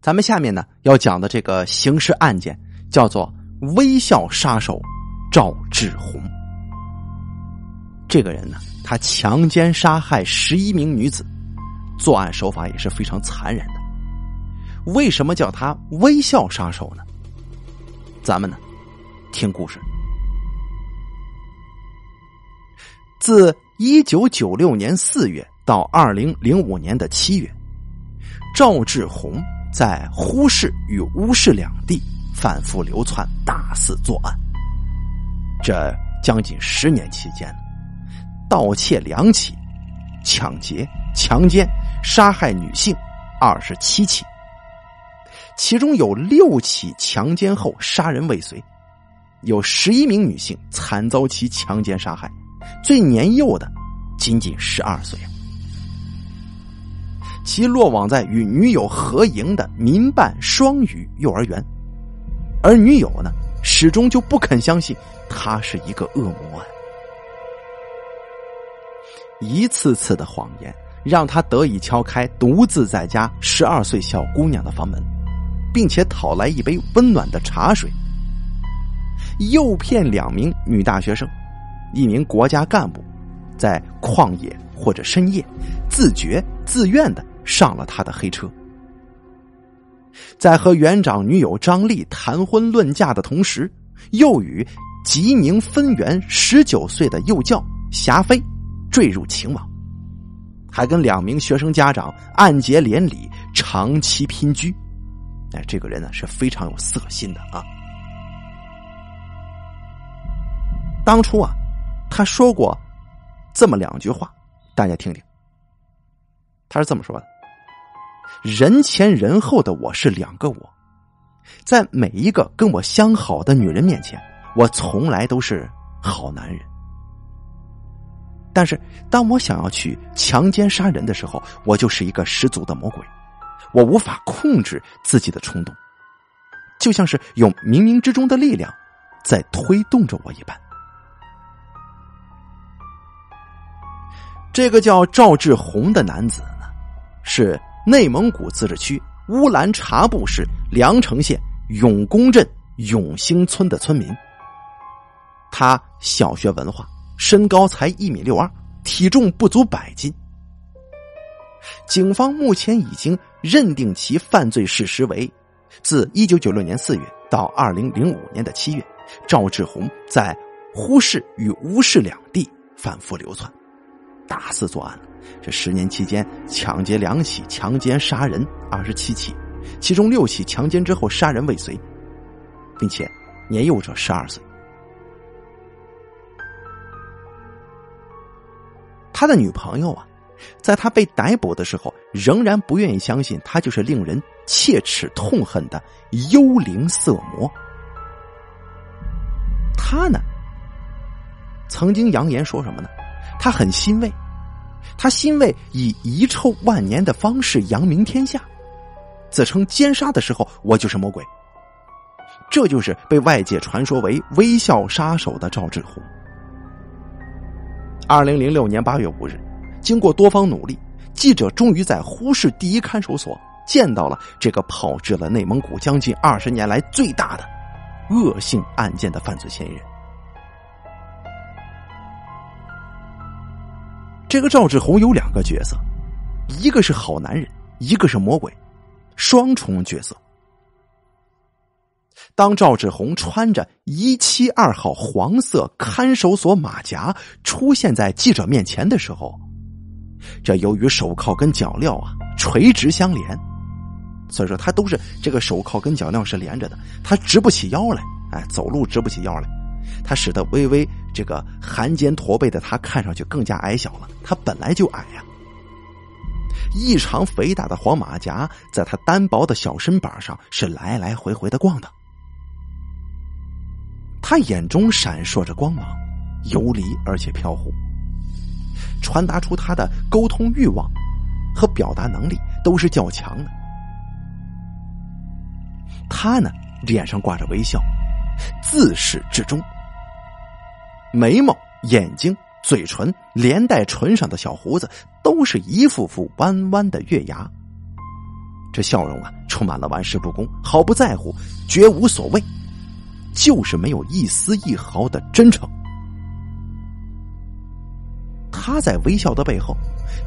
咱们下面呢要讲的这个刑事案件叫做“微笑杀手”赵志红。这个人呢，他强奸杀害十一名女子，作案手法也是非常残忍的。为什么叫他“微笑杀手”呢？咱们呢，听故事。自一九九六年四月到二零零五年的七月，赵志红。在呼市与乌市两地反复流窜，大肆作案。这将近十年期间，盗窃两起，抢劫、强奸、杀害女性二十七起，其中有六起强奸后杀人未遂，有十一名女性惨遭其强奸杀害，最年幼的仅仅十二岁。其落网在与女友合营的民办双语幼儿园，而女友呢，始终就不肯相信他是一个恶魔啊！一次次的谎言让他得以敲开独自在家十二岁小姑娘的房门，并且讨来一杯温暖的茶水，诱骗两名女大学生、一名国家干部，在旷野或者深夜自觉自愿的。上了他的黑车，在和园长女友张丽谈婚论嫁的同时，又与吉宁分园十九岁的幼教霞飞坠入情网，还跟两名学生家长暗结连理，长期姘居。哎，这个人呢是非常有色心的啊。当初啊，他说过这么两句话，大家听听。他是这么说的。人前人后的我是两个我，在每一个跟我相好的女人面前，我从来都是好男人。但是当我想要去强奸杀人的时候，我就是一个十足的魔鬼，我无法控制自己的冲动，就像是有冥冥之中的力量在推动着我一般。这个叫赵志红的男子呢，是。内蒙古自治区乌兰察布市凉城县永公镇永兴村的村民，他小学文化，身高才一米六二，体重不足百斤。警方目前已经认定其犯罪事实为：自一九九六年四月到二零零五年的七月，赵志红在呼市与乌市两地反复流窜，大肆作案。这十年期间，抢劫两起，强奸杀人二十七起，其中六起强奸之后杀人未遂，并且年幼者十二岁。他的女朋友啊，在他被逮捕的时候，仍然不愿意相信他就是令人切齿痛恨的幽灵色魔。他呢，曾经扬言说什么呢？他很欣慰。他欣慰以遗臭万年的方式扬名天下，自称奸杀的时候，我就是魔鬼。这就是被外界传说为“微笑杀手”的赵志红。二零零六年八月五日，经过多方努力，记者终于在呼市第一看守所见到了这个炮制了内蒙古将近二十年来最大的恶性案件的犯罪嫌疑人。这个赵志红有两个角色，一个是好男人，一个是魔鬼，双重角色。当赵志红穿着一七二号黄色看守所马甲出现在记者面前的时候，这由于手铐跟脚镣啊垂直相连，所以说他都是这个手铐跟脚镣是连着的，他直不起腰来，哎，走路直不起腰来。他使得微微这个含肩驼背的他看上去更加矮小了。他本来就矮呀，异常肥大的黄马甲在他单薄的小身板上是来来回回的逛的。他眼中闪烁着光芒，游离而且飘忽，传达出他的沟通欲望和表达能力都是较强的。他呢，脸上挂着微笑，自始至终。眉毛、眼睛、嘴唇，连带唇上的小胡子，都是一副副弯弯的月牙。这笑容啊，充满了玩世不恭，毫不在乎，绝无所谓，就是没有一丝一毫的真诚。他在微笑的背后，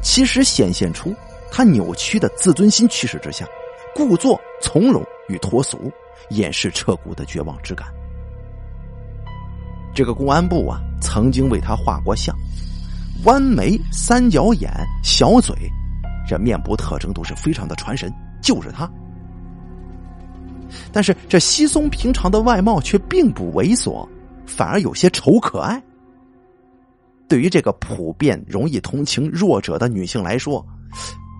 其实显现出他扭曲的自尊心驱使之下，故作从容与脱俗，掩饰彻骨的绝望之感。这个公安部啊，曾经为他画过像，弯眉、三角眼、小嘴，这面部特征都是非常的传神，就是他。但是这稀松平常的外貌却并不猥琐，反而有些丑可爱。对于这个普遍容易同情弱者的女性来说，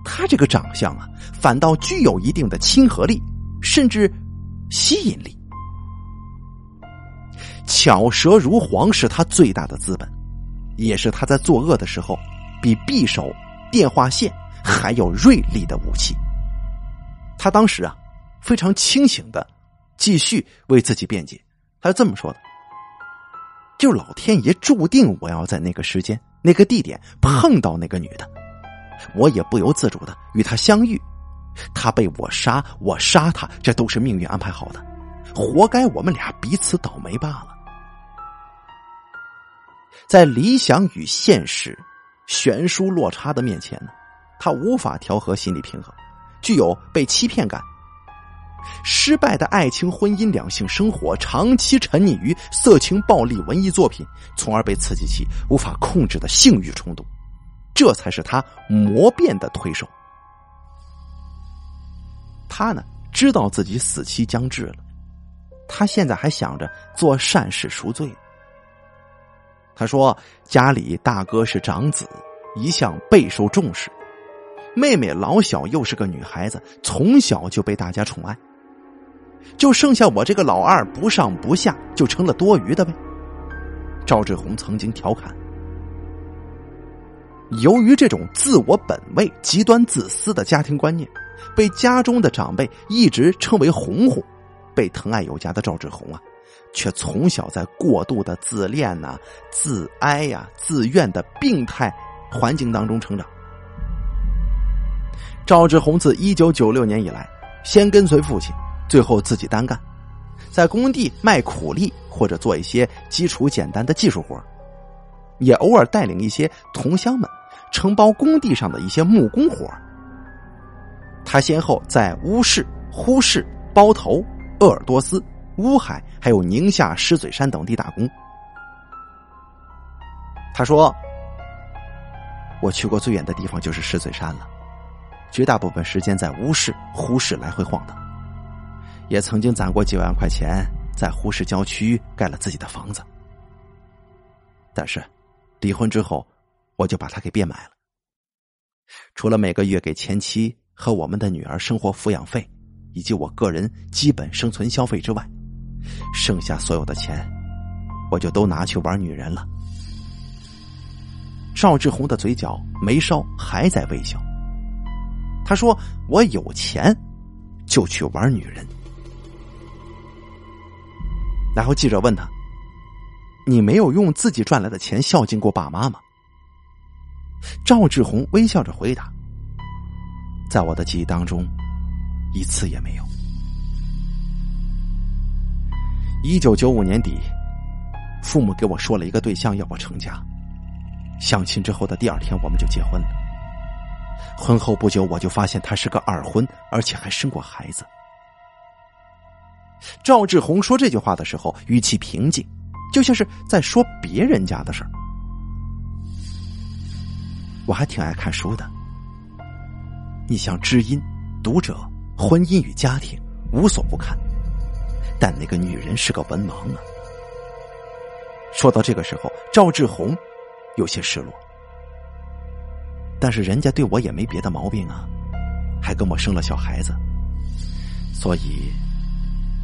她这个长相啊，反倒具有一定的亲和力，甚至吸引力。巧舌如簧是他最大的资本，也是他在作恶的时候比匕首、电话线还要锐利的武器。他当时啊，非常清醒的继续为自己辩解，他是这么说的：“就老天爷注定我要在那个时间、那个地点碰到那个女的，我也不由自主的与她相遇，她被我杀，我杀她，这都是命运安排好的，活该我们俩彼此倒霉罢了。”在理想与现实悬殊落差的面前呢，他无法调和心理平衡，具有被欺骗感。失败的爱情、婚姻、两性生活，长期沉溺于色情、暴力、文艺作品，从而被刺激起无法控制的性欲冲动，这才是他魔变的推手。他呢，知道自己死期将至了，他现在还想着做善事赎罪。他说：“家里大哥是长子，一向备受重视；妹妹老小又是个女孩子，从小就被大家宠爱。就剩下我这个老二不上不下，就成了多余的呗。”赵志红曾经调侃。由于这种自我本位、极端自私的家庭观念，被家中的长辈一直称为“红红”，被疼爱有加的赵志红啊。却从小在过度的自恋呐、自哀呀、自怨的病态环境当中成长。赵志红自一九九六年以来，先跟随父亲，最后自己单干，在工地卖苦力或者做一些基础简单的技术活也偶尔带领一些同乡们承包工地上的一些木工活他先后在乌市、呼市、包头、鄂尔多斯。乌海还有宁夏狮嘴山等地打工。他说：“我去过最远的地方就是狮嘴山了，绝大部分时间在乌市、呼市来回晃荡，也曾经攒过几万块钱，在呼市郊区盖了自己的房子。但是，离婚之后，我就把它给变卖了。除了每个月给前妻和我们的女儿生活抚养费，以及我个人基本生存消费之外。”剩下所有的钱，我就都拿去玩女人了。赵志红的嘴角眉梢还在微笑。他说：“我有钱，就去玩女人。”然后记者问他：“你没有用自己赚来的钱孝敬过爸妈吗？”赵志红微笑着回答：“在我的记忆当中，一次也没有。”一九九五年底，父母给我说了一个对象要我成家。相亲之后的第二天，我们就结婚了。婚后不久，我就发现他是个二婚，而且还生过孩子。赵志红说这句话的时候，语气平静，就像是在说别人家的事儿。我还挺爱看书的，你像《知音》《读者》《婚姻与家庭》，无所不看。但那个女人是个文盲啊！说到这个时候，赵志红有些失落。但是人家对我也没别的毛病啊，还跟我生了小孩子，所以，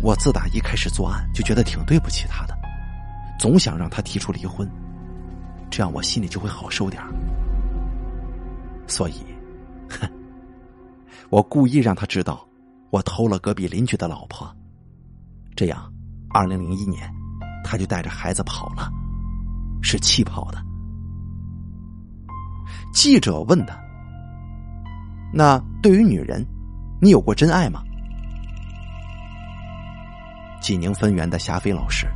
我自打一开始作案就觉得挺对不起他的，总想让他提出离婚，这样我心里就会好受点所以，哼，我故意让他知道我偷了隔壁邻居的老婆。这样，二零零一年，他就带着孩子跑了，是气跑的。记者问他：“那对于女人，你有过真爱吗？济宁分园的霞飞老师，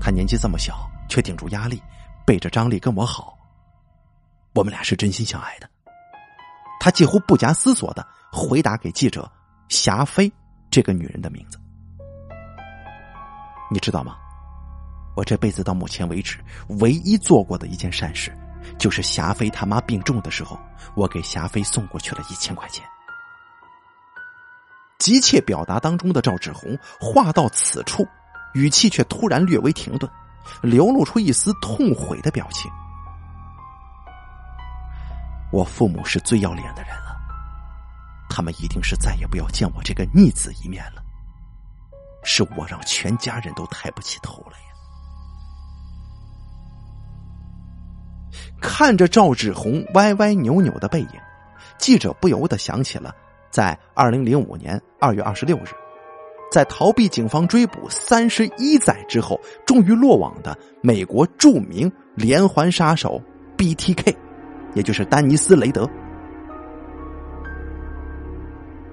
他年纪这么小，却顶住压力，背着张丽跟我好。我们俩是真心相爱的。他几乎不假思索的回答给记者：“霞飞这个女人的名字，你知道吗？我这辈子到目前为止唯一做过的一件善事，就是霞飞他妈病重的时候，我给霞飞送过去了一千块钱。”急切表达当中的赵志红话到此处，语气却突然略微停顿，流露出一丝痛悔的表情。我父母是最要脸的人了，他们一定是再也不要见我这个逆子一面了。是我让全家人都抬不起头来呀！看着赵志红歪歪扭扭的背影，记者不由得想起了。在二零零五年二月二十六日，在逃避警方追捕三十一载之后，终于落网的美国著名连环杀手 BTK，也就是丹尼斯·雷德。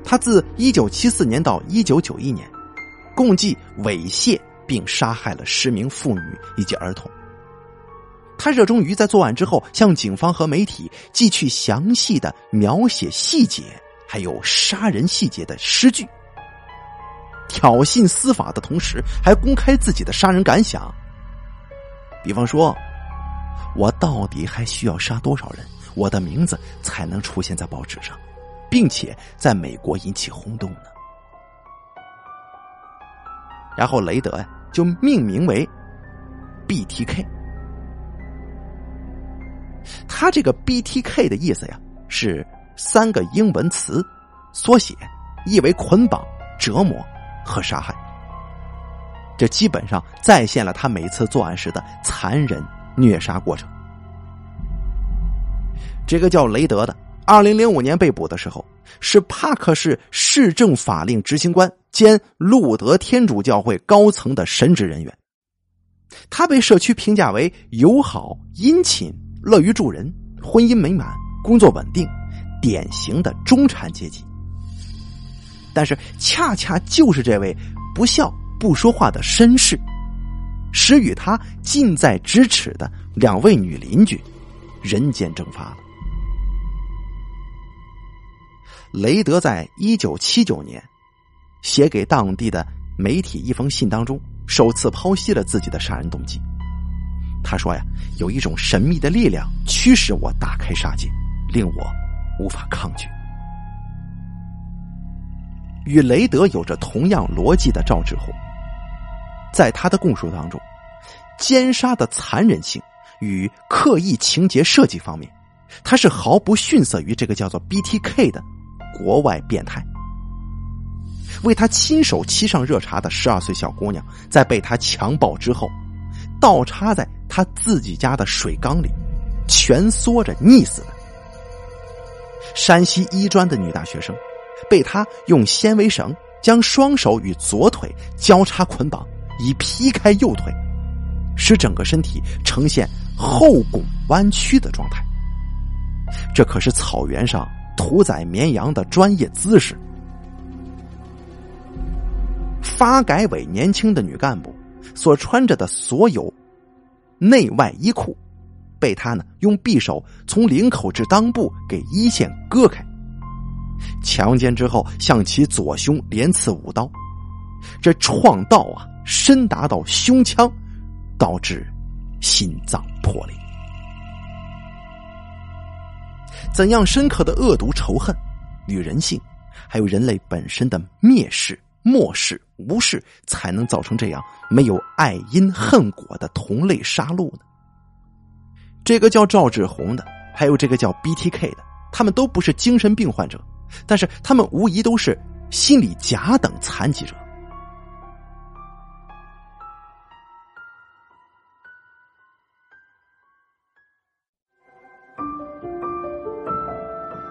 他自一九七四年到一九九一年，共计猥亵并杀害了十名妇女以及儿童。他热衷于在作案之后向警方和媒体寄去详细的描写细节。还有杀人细节的诗句，挑衅司法的同时，还公开自己的杀人感想。比方说，我到底还需要杀多少人，我的名字才能出现在报纸上，并且在美国引起轰动呢？然后雷德呀，就命名为 BTK。他这个 BTK 的意思呀，是。三个英文词缩写，意为捆绑、折磨和杀害。这基本上再现了他每次作案时的残忍虐杀过程。这个叫雷德的，二零零五年被捕的时候，是帕克市市政法令执行官兼路德天主教会高层的神职人员。他被社区评价为友好、殷勤、乐于助人、婚姻美满、工作稳定。典型的中产阶级，但是恰恰就是这位不笑不说话的绅士，使与他近在咫尺的两位女邻居人间蒸发了。雷德在一九七九年写给当地的媒体一封信当中，首次剖析了自己的杀人动机。他说：“呀，有一种神秘的力量驱使我大开杀戒，令我。”无法抗拒。与雷德有着同样逻辑的赵志红，在他的供述当中，奸杀的残忍性与刻意情节设计方面，他是毫不逊色于这个叫做 BTK 的国外变态。为他亲手沏上热茶的十二岁小姑娘，在被他强暴之后，倒插在他自己家的水缸里，蜷缩着溺死的。山西医专的女大学生，被他用纤维绳将双手与左腿交叉捆绑，以劈开右腿，使整个身体呈现后拱弯曲的状态。这可是草原上屠宰绵羊的专业姿势。发改委年轻的女干部所穿着的所有内外衣裤。被他呢用匕首从领口至裆部给一线割开，强奸之后向其左胸连刺五刀，这创道啊深达到胸腔，导致心脏破裂。怎样深刻的恶毒仇恨与人性，还有人类本身的蔑视、漠视、无视，才能造成这样没有爱因恨果的同类杀戮呢？这个叫赵志红的，还有这个叫 BTK 的，他们都不是精神病患者，但是他们无疑都是心理甲等残疾者。